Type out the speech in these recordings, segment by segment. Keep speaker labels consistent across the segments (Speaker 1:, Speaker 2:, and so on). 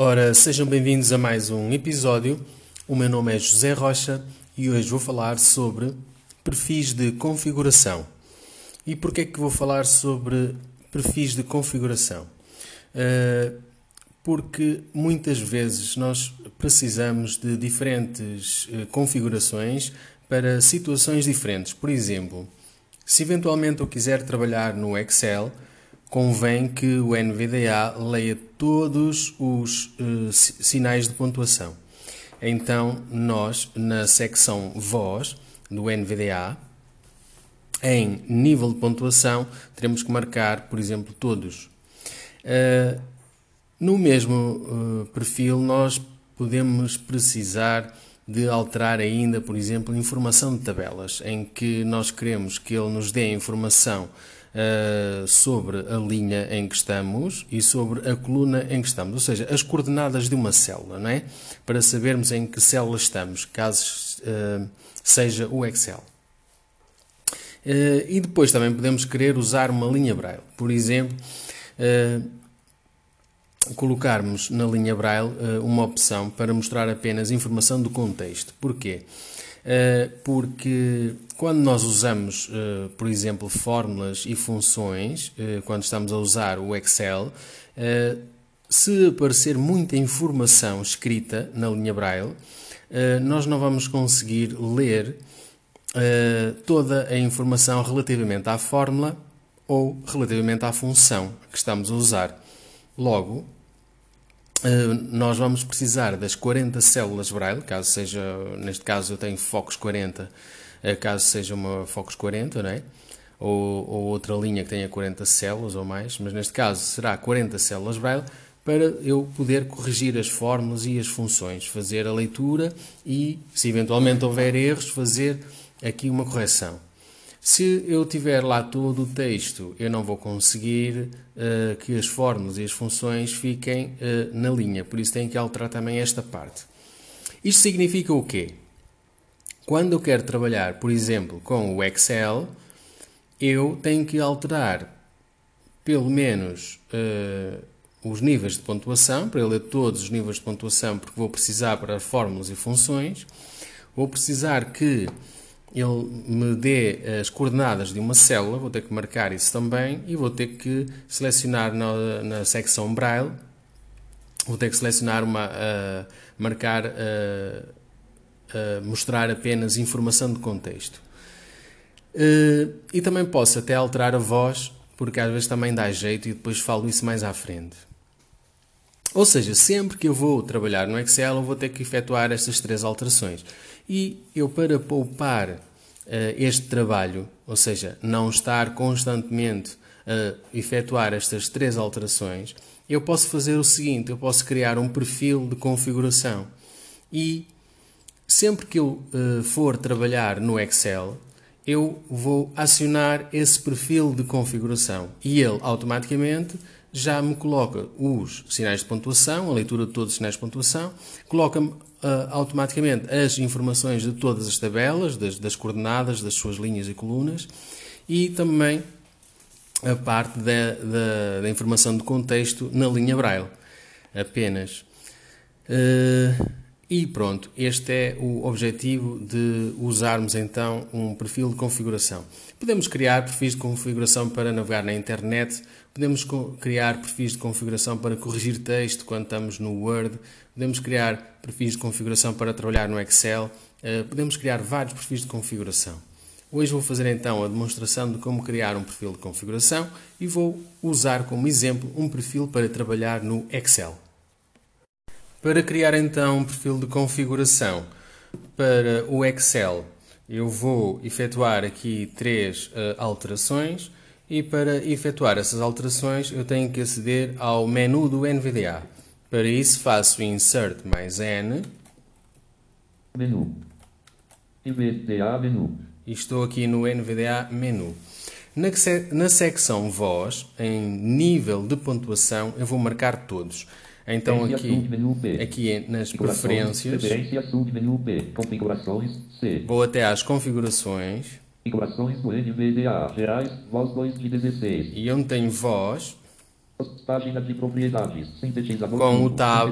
Speaker 1: Ora, sejam bem-vindos a mais um episódio. O meu nome é José Rocha e hoje vou falar sobre perfis de configuração. E porquê é que vou falar sobre perfis de configuração? Uh, porque muitas vezes nós precisamos de diferentes uh, configurações para situações diferentes. Por exemplo, se eventualmente eu quiser trabalhar no Excel, convém que o NVDA leia todos os uh, sinais de pontuação. Então, nós, na secção Voz do NVDA, em nível de pontuação, teremos que marcar, por exemplo, todos. Uh, no mesmo uh, perfil, nós podemos precisar de alterar ainda, por exemplo, informação de tabelas, em que nós queremos que ele nos dê informação uh, sobre a linha em que estamos e sobre a coluna em que estamos, ou seja, as coordenadas de uma célula, não é? Para sabermos em que célula estamos, caso uh, seja o Excel. Uh, e depois também podemos querer usar uma linha braille. Por exemplo, colocarmos na linha Braille uma opção para mostrar apenas informação do contexto. Porquê? Porque quando nós usamos, uh, por exemplo, fórmulas e funções, quando estamos a usar o Excel, se aparecer muita informação escrita na linha Braille, nós não vamos conseguir ler toda a informação relativamente à fórmula ou relativamente à função que estamos a usar. Logo, eh, nós vamos precisar das 40 células Braille, caso seja, neste caso eu tenho Focus 40, eh, caso seja uma Focus 40, não é? Ou, ou, outra linha que tenha 40 células ou mais, mas neste caso será 40 células Braille para eu poder corrigir as fórmulas e as funções, fazer a leitura e, se eventualmente houver erros, fazer aqui uma correção. Se eu tiver lá todo o texto, eu não vou conseguir uh, que as fórmulas e as funções fiquem uh, na linha, por isso tenho que alterar também esta parte. Isto significa o quê? Quando eu quero trabalhar, por exemplo, com o Excel, eu tenho que alterar pelo menos uh, os níveis de pontuação, para ler todos os níveis de pontuação, porque vou precisar para fórmulas e funções. Vou precisar que ele me dê as coordenadas de uma célula, vou ter que marcar isso também e vou ter que selecionar na, na secção Braille, vou ter que selecionar uma, uh, marcar, uh, uh, mostrar apenas informação de contexto. e também posso até alterar a voz, porque às vezes também dá jeito e depois falo isso mais à frente. Ou seja, sempre que eu vou trabalhar no Excel, eu vou ter que efetuar estas três alterações. E eu, para poupar uh, este trabalho, ou seja, não estar constantemente a efetuar estas três alterações, eu posso fazer o seguinte: eu posso criar um perfil de configuração. E sempre que eu uh, for trabalhar no Excel, eu vou acionar esse perfil de configuração e ele automaticamente já me coloca os sinais de pontuação, a leitura de todos os sinais de pontuação, coloca-me uh, automaticamente as informações de todas as tabelas, das, das, coordenadas, das suas linhas e colunas e também a parte da, da, da informação de contexto na linha Braille, apenas. Uh, e pronto, este é o objetivo de usarmos então um perfil de configuração. Podemos criar perfis de configuração para navegar na internet, podemos criar perfis de configuração para corrigir texto quando estamos no Word, podemos criar perfis de configuração para trabalhar no Excel, eh, podemos criar vários perfis de configuração. Hoje vou fazer então a demonstração de como criar um perfil de configuração e vou usar como exemplo um perfil para trabalhar no Excel. Para criar então um perfil de configuração para o Excel, eu vou efetuar aqui três uh, alterações e para efetuar essas alterações eu tenho que aceder ao menu do NVDA. Para isso faço Insert mais N.
Speaker 2: Menu. NVDA menu.
Speaker 1: E estou aqui no NVDA menu. Na, na secção Voz, em nível de pontuação, eu vou marcar todos. Então aqui, aqui nas preferências, vou até às configurações,
Speaker 2: configurações do NVDA, gerais, voz 2 de 16.
Speaker 1: E onde tem voz,
Speaker 2: Página de propriedades. Sintetizador.
Speaker 1: Com o tab.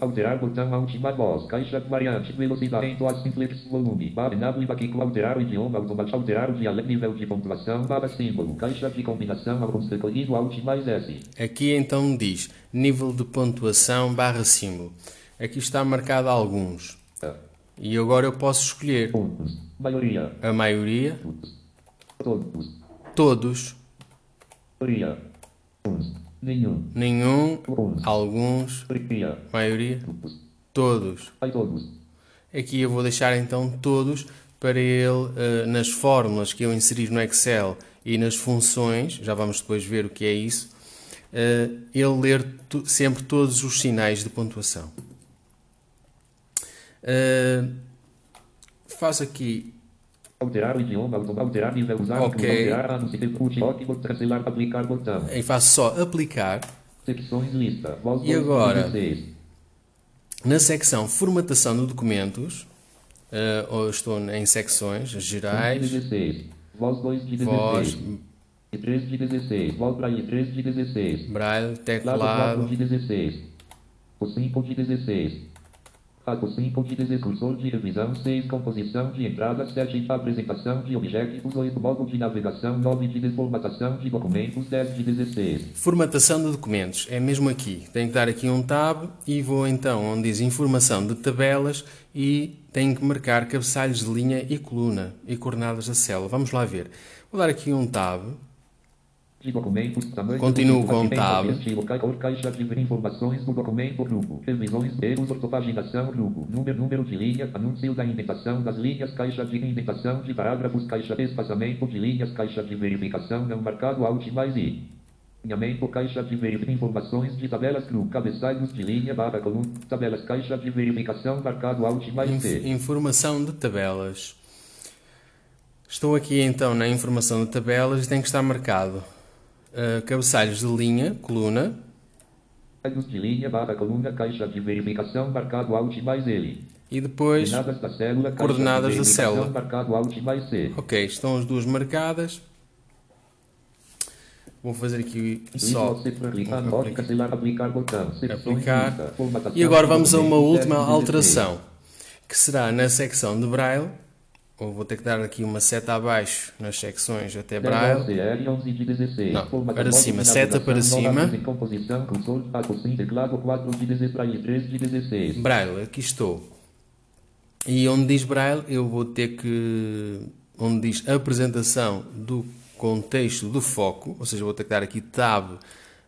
Speaker 2: Alterar botão a última voz. Caixa variante. Velocidade. Entoar simplex. Volume. Barra nave baquico. Alterar o idioma. Automático. Alterar o dialeto. Nível de pontuação. Barra símbolo. Caixa de combinação. Escolhido. Alt mais S.
Speaker 1: Aqui então diz nível de pontuação barra símbolo. Aqui está marcado alguns. E agora eu posso escolher
Speaker 2: Pontos. Maioria.
Speaker 1: a maioria,
Speaker 2: Todos.
Speaker 1: todos,
Speaker 2: Maioria. Uns. Nenhum.
Speaker 1: nenhum,
Speaker 2: Uns.
Speaker 1: alguns,
Speaker 2: Maioria.
Speaker 1: maioria, todos.
Speaker 2: Todos.
Speaker 1: Aqui eu vou deixar então todos para ele, eh, nas fórmulas que eu inserir no Excel e nas funções, já vamos depois ver o que é isso, eh, ele ler sempre todos os sinais de pontuação. Eh, faço aqui
Speaker 2: Alterar o idioma. Alterar nível. Usar.
Speaker 1: Ok.
Speaker 2: Alterar. Cancelar. Aplicar botão.
Speaker 1: e faço só aplicar.
Speaker 2: Secções lista. Voz
Speaker 1: E agora?
Speaker 2: 16.
Speaker 1: Na secção formatação de documentos, ou estou em secções gerais,
Speaker 2: 16. Voz 2 de 16.
Speaker 1: voz,
Speaker 2: E 3 de 16. Voz para 3 de 16.
Speaker 1: braille,
Speaker 2: Lado 4
Speaker 1: teclado,
Speaker 2: de 16. O 5 de 16. Ato 5 de 16. Cursor de revisão 6. Composição de entrada 7. Apresentação de objetos 8. Modo de navegação 9 de desformatação de documentos 10 de 16.
Speaker 1: formatação de documentos, é mesmo aqui. Tenho que dar aqui um tab e vou então onde diz informação de tabelas e tenho que marcar cabeçalhos de linha e coluna e coordenadas da célula. Vamos lá ver. Vou dar aqui um tab,
Speaker 2: documentos, tamanho
Speaker 1: Continuo com tab.
Speaker 2: Caixa de informações do documento, grupo. Revisões, erros, ortopaginação, grupo. Número, número de linha, anúncio da indentação das linhas, caixa de indentação de parágrafos, caixa de espaçamento de linhas, caixa de verificação não marcado, alt mais I. Alinhamento, caixa de verificação, informações de tabelas, grupo. Cabeçalhos de linha, barra, coluna, tabelas, caixa de verificação, marcado, alt mais
Speaker 1: Inf-
Speaker 2: C.
Speaker 1: informação de tabelas. Estou aqui então na informação de tabelas e tem que estar marcado eh, cabeçalhos de linha, coluna,
Speaker 2: Cabeçalhos de linha, barra, coluna, caixa de verificação, marcado, alt mais L.
Speaker 1: e depois
Speaker 2: Coordenadas da célula,
Speaker 1: coordenadas
Speaker 2: de
Speaker 1: da célula.
Speaker 2: marcado alt mais C.
Speaker 1: Ok, estão as duas marcadas. Vou fazer aqui só.
Speaker 2: Pode cancelar, aplicar
Speaker 1: E agora vamos a uma última
Speaker 2: 10 de
Speaker 1: alteração, que será na secção de Braille. Ou vou ter que dar aqui uma seta abaixo nas secções até
Speaker 2: 16.
Speaker 1: Braille.
Speaker 2: CR 11 de 16.
Speaker 1: Não, para cima, seta para cima.
Speaker 2: novas em composição, cursor, passo sim, teclado 4 de 16 para 3 de 16.
Speaker 1: Braille, aqui estou. E onde diz Braille, eu vou ter que. Onde diz apresentação do contexto do foco, ou seja, vou ter que dar aqui tab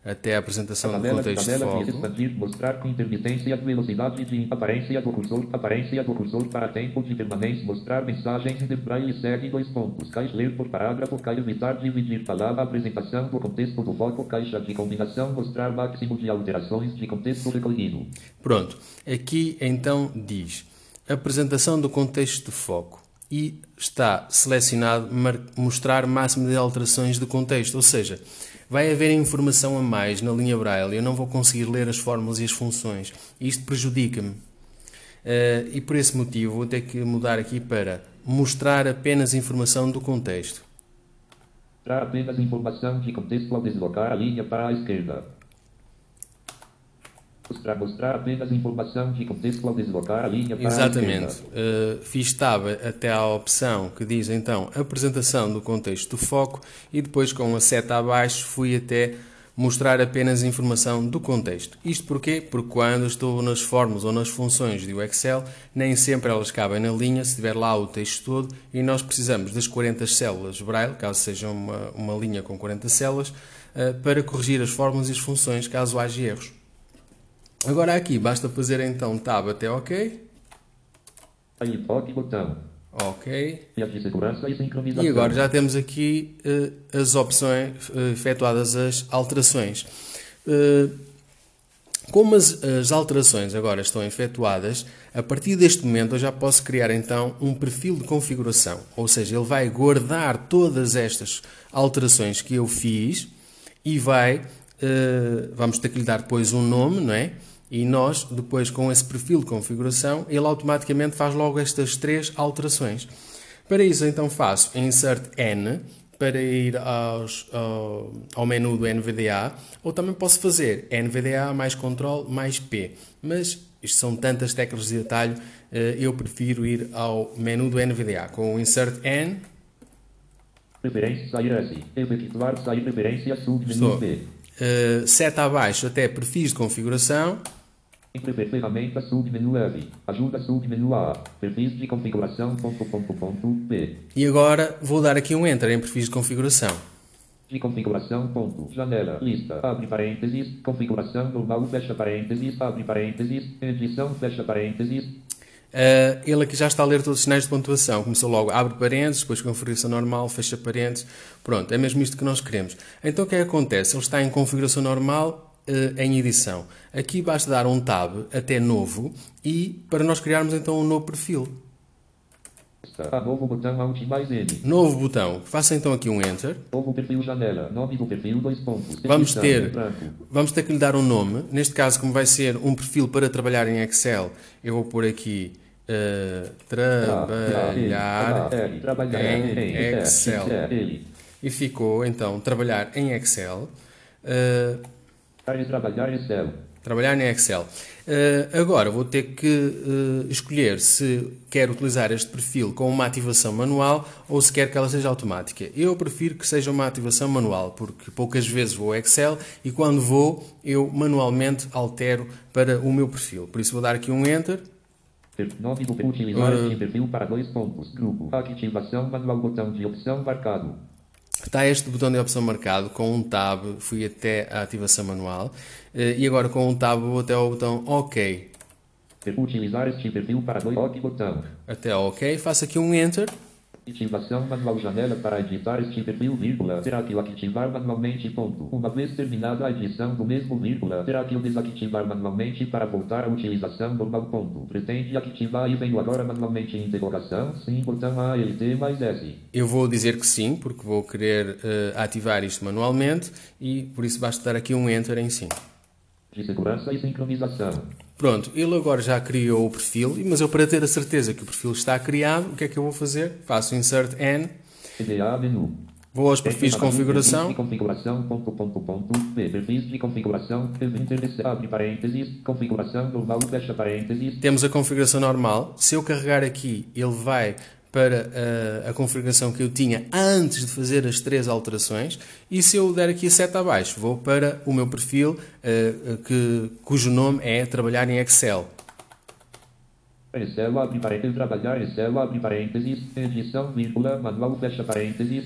Speaker 1: até a apresentação do
Speaker 2: Tabela,
Speaker 1: contexto de
Speaker 2: tabela de
Speaker 1: foco.
Speaker 2: expandir, mostrar com intermitência, velocidade de aparência do cursor, aparência do cursor para tempo de permanência, mostrar mensagens de braille, segue dois pontos, caixa ler por parágrafo, caixa evitar dividir palavra, apresentação do contexto do foco, caixa de combinação, mostrar máximo de alterações de contexto recolhido.
Speaker 1: Pronto, aqui então diz apresentação do contexto de foco e está selecionado mostrar máximo de alterações de contexto, ou seja, vai haver informação a mais na linha Braille, eu não vou conseguir ler as fórmulas e as funções, isto prejudica-me. Eh, e por esse motivo vou ter que mudar aqui para mostrar apenas informação do contexto.
Speaker 2: Mostrar apenas informação de contexto ao deslocar a linha para a esquerda. Mostrar, mostrar apenas informação de contexto ao deslocar a linha para
Speaker 1: Exatamente. Uh, fiz tab até à opção que diz então apresentação do contexto do foco e depois com a seta abaixo fui até mostrar apenas informação do contexto. Isto porquê? Porque quando estou nas fórmulas ou nas funções do Excel, nem sempre elas cabem na linha, se tiver lá o texto todo, e nós precisamos das 40 células Braille, caso seja uma, uma linha com 40 células, uh, para corrigir as fórmulas e as funções caso haja erros. Agora aqui basta fazer então tab até OK.
Speaker 2: Aí, toque botão.
Speaker 1: Ok.
Speaker 2: E e.
Speaker 1: E agora já temos aqui eh, as opções, eh, efetuadas as alterações. Eh, como as, as alterações agora estão efetuadas, a partir deste momento eu já posso criar então um perfil de configuração. Ou seja, ele vai guardar todas estas alterações que eu fiz e vai, eh, vamos ter que lhe dar depois um nome, não é? E nós, depois com esse perfil de configuração, ele automaticamente faz logo estas três alterações. Para isso, então faço insert n, para ir aos, ao, ao menu do NVDA, ou também posso fazer NVDA mais Ctrl mais P. Mas isto são tantas teclas de atalho, eh, eu prefiro ir ao menu do NVDA com o Insert N.
Speaker 2: Preferência, sair S. Efetuar, sair preferência, submenu
Speaker 1: Estou.
Speaker 2: B.
Speaker 1: Uh, seta abaixo até perfis de configuração.
Speaker 2: Prefer ferramenta, submenu F. Ajuda, submenu A. Perfis de configuração, ponto, ponto, ponto, B.
Speaker 1: E agora vou dar aqui um Enter em perfis de configuração.
Speaker 2: De configuração, ponto, janela, lista, abre parênteses, configuração normal, fecha parênteses, abre parênteses, edição, fecha parênteses,
Speaker 1: Uh, ele aqui já está a ler todos os sinais de pontuação. Começou logo, abre parênteses, depois configuração normal, fecha parênteses. Pronto, é mesmo isto que nós queremos. Então o que é que acontece? Ele está em configuração normal em edição. Aqui basta dar um tab até novo e para nós criarmos então um novo perfil.
Speaker 2: A novo botão Alt mais N.
Speaker 1: Novo botão. Faça então aqui um Enter.
Speaker 2: Novo perfil janela. Nome do perfil, dois pontos.
Speaker 1: Vamos ter, vamos ter que lhe dar um nome. Neste caso, como vai ser um perfil para trabalhar em Excel, eu vou pôr aqui uh, trabalhar
Speaker 2: Trabalhar, trabalhar
Speaker 1: em Excel. E ficou então trabalhar em Excel. Uh,
Speaker 2: Trabalhar Excel.
Speaker 1: trabalhar em Excel. Uh, agora vou ter que uh, escolher se quero utilizar este perfil com uma ativação manual ou se quer que ela seja automática. Eu prefiro que seja uma ativação manual, porque poucas vezes vou ao Excel e quando vou eu manualmente altero para o meu perfil. Por isso vou dar aqui um Enter.
Speaker 2: Utilizar
Speaker 1: Ah.
Speaker 2: este perfil para dois pontos. Grupo. Ativação manual. Botão de opção marcado.
Speaker 1: Está este botão de opção marcado com um tab, fui até a ativação manual uh, e agora com um tab vou até ao botão OK.
Speaker 2: Utilizar este perfil para dois OK botão.
Speaker 1: Até OK, faço aqui um Enter.
Speaker 2: Ativação manual janela para editar este perfil, vírgula. Terá que o ativar manualmente, ponto. Uma vez terminada a edição do mesmo, vírgula. Terá que o desativar manualmente para voltar à utilização normal, ponto. Pretende ativar e venho agora manualmente interrogação? Sim, botão ALT mais S.
Speaker 1: Eu vou dizer que sim, porque vou querer eh, ativar isto manualmente e por isso basta dar aqui um Enter em sim.
Speaker 2: De segurança e sincronização.
Speaker 1: Pronto, ele agora já criou o perfil, mas eu para ter a certeza que o perfil está criado, o que é que eu vou fazer? Faço Insert N,
Speaker 2: menu.
Speaker 1: vou aos perfis de configuração,
Speaker 2: configuração, ponto, ponto, ponto. Perfis de configuração. Abre parênteses. Configuração normal, fecha parênteses.
Speaker 1: temos a configuração normal. Se eu carregar aqui, ele vai para eh, a configuração que eu tinha antes de fazer as três alterações. E se eu der aqui a seta abaixo, vou para o meu perfil, eh, que, cujo nome é Trabalhar em Excel.
Speaker 2: Excel, abre parênteses, trabalhar, Excel, abre parênteses, edição, vírgula, manual, fecha parênteses,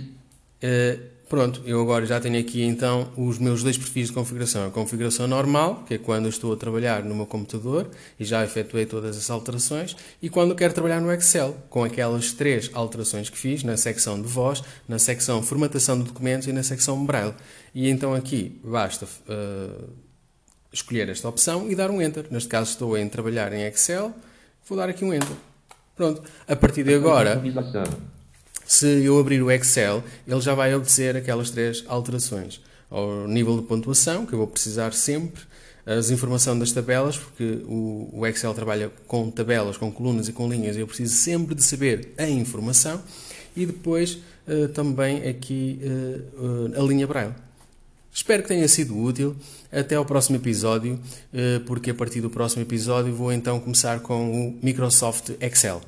Speaker 1: Uh, pronto, eu agora já tenho aqui então os meus dois perfis de configuração. A configuração normal, que é quando eu estou a trabalhar no meu computador e já efetuei todas as alterações, e quando eu quero trabalhar no Excel, com aquelas três alterações que fiz na secção de voz, na secção formatação de documentos e na secção Braille. E então aqui basta uh, escolher esta opção e dar um Enter. Neste caso estou em trabalhar em Excel, vou dar aqui um Enter. Pronto, a partir de agora. Se eu abrir o Excel, ele já vai obedecer aquelas três alterações. Ao nível de pontuação, que eu vou precisar sempre, as informações das tabelas, porque o, Excel trabalha com tabelas, com colunas e com linhas, eu preciso sempre de saber a informação, e depois eh, também aqui eh, eh, a linha Braille. Espero que tenha sido útil. Até ao próximo episódio, porque a partir do próximo episódio vou então começar com o Microsoft Excel.